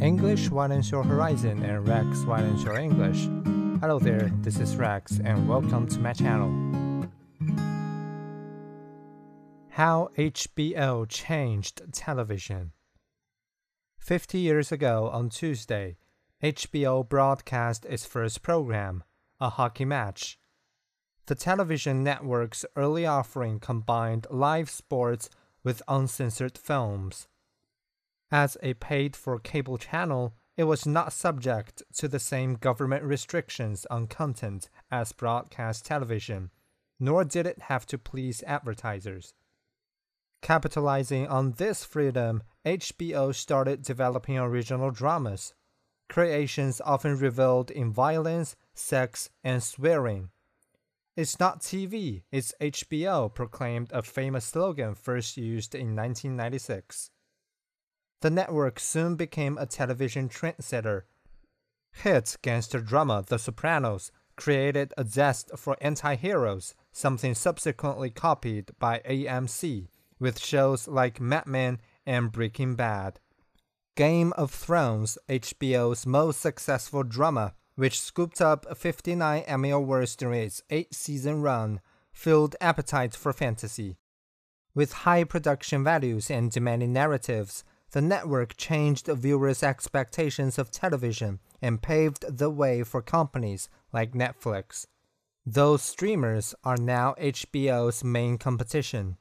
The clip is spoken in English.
English widens your horizon and Rex widens your English. Hello there, this is Rex and welcome to my channel. How HBO changed television. 50 years ago on Tuesday, HBO broadcast its first program, a hockey match. The television network's early offering combined live sports with uncensored films. As a paid for cable channel, it was not subject to the same government restrictions on content as broadcast television, nor did it have to please advertisers. Capitalizing on this freedom, HBO started developing original dramas, creations often reveled in violence, sex, and swearing. It's not TV, it's HBO, proclaimed a famous slogan first used in 1996. The network soon became a television trendsetter. Hit gangster drama The Sopranos created a zest for anti heroes, something subsequently copied by AMC with shows like Mad Men and Breaking Bad. Game of Thrones, HBO's most successful drama, which scooped up 59 Emmy Awards during its eight season run, filled appetites for fantasy. With high production values and demanding narratives, the network changed viewers' expectations of television and paved the way for companies like Netflix. Those streamers are now HBO's main competition.